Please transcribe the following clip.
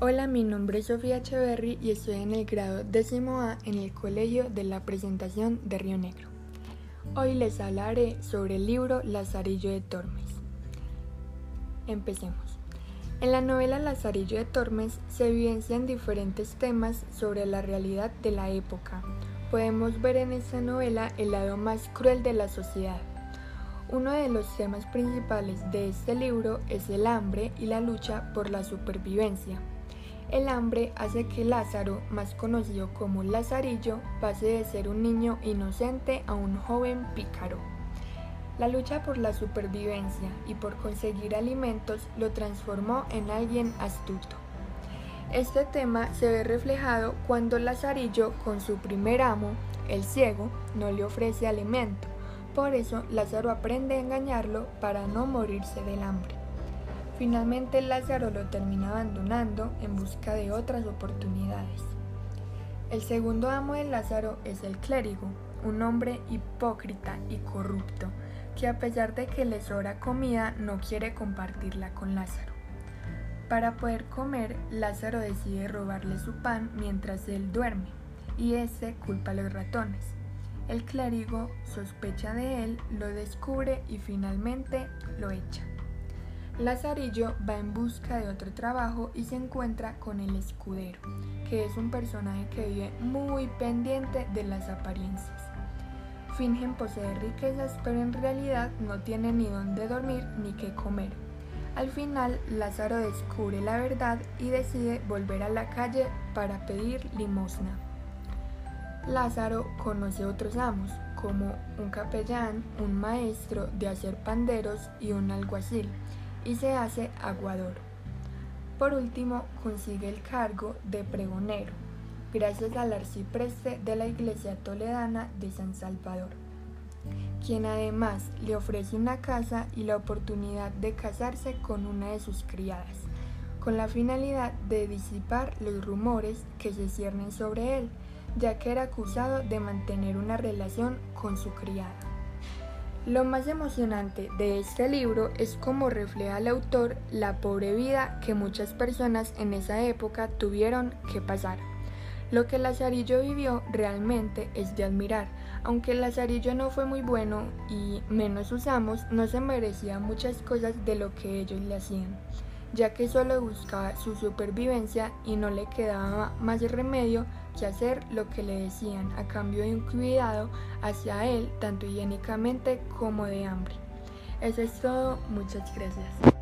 Hola, mi nombre es Sofía Echeverry y estoy en el grado décimo A en el Colegio de la Presentación de Río Negro. Hoy les hablaré sobre el libro Lazarillo de Tormes. Empecemos. En la novela Lazarillo de Tormes se evidencian diferentes temas sobre la realidad de la época. Podemos ver en esta novela el lado más cruel de la sociedad. Uno de los temas principales de este libro es el hambre y la lucha por la supervivencia. El hambre hace que Lázaro, más conocido como Lazarillo, pase de ser un niño inocente a un joven pícaro. La lucha por la supervivencia y por conseguir alimentos lo transformó en alguien astuto. Este tema se ve reflejado cuando Lazarillo, con su primer amo, el ciego, no le ofrece alimento. Por eso Lázaro aprende a engañarlo para no morirse del hambre. Finalmente Lázaro lo termina abandonando en busca de otras oportunidades. El segundo amo de Lázaro es el clérigo, un hombre hipócrita y corrupto, que a pesar de que le sobra comida no quiere compartirla con Lázaro. Para poder comer, Lázaro decide robarle su pan mientras él duerme, y ese culpa a los ratones. El clérigo sospecha de él, lo descubre y finalmente lo echa. Lazarillo va en busca de otro trabajo y se encuentra con el escudero, que es un personaje que vive muy pendiente de las apariencias. Fingen poseer riquezas, pero en realidad no tiene ni dónde dormir ni qué comer. Al final, Lázaro descubre la verdad y decide volver a la calle para pedir limosna. Lázaro conoce otros amos, como un capellán, un maestro de hacer panderos y un alguacil y se hace aguador. Por último, consigue el cargo de pregonero, gracias al arcipreste de la iglesia toledana de San Salvador, quien además le ofrece una casa y la oportunidad de casarse con una de sus criadas, con la finalidad de disipar los rumores que se ciernen sobre él, ya que era acusado de mantener una relación con su criada. Lo más emocionante de este libro es cómo refleja el autor la pobre vida que muchas personas en esa época tuvieron que pasar. Lo que Lazarillo vivió realmente es de admirar. Aunque Lazarillo no fue muy bueno y menos usamos, no se merecía muchas cosas de lo que ellos le hacían, ya que solo buscaba su supervivencia y no le quedaba más remedio que hacer lo que le decían a cambio de un cuidado hacia él tanto higiénicamente como de hambre. Eso es todo, muchas gracias.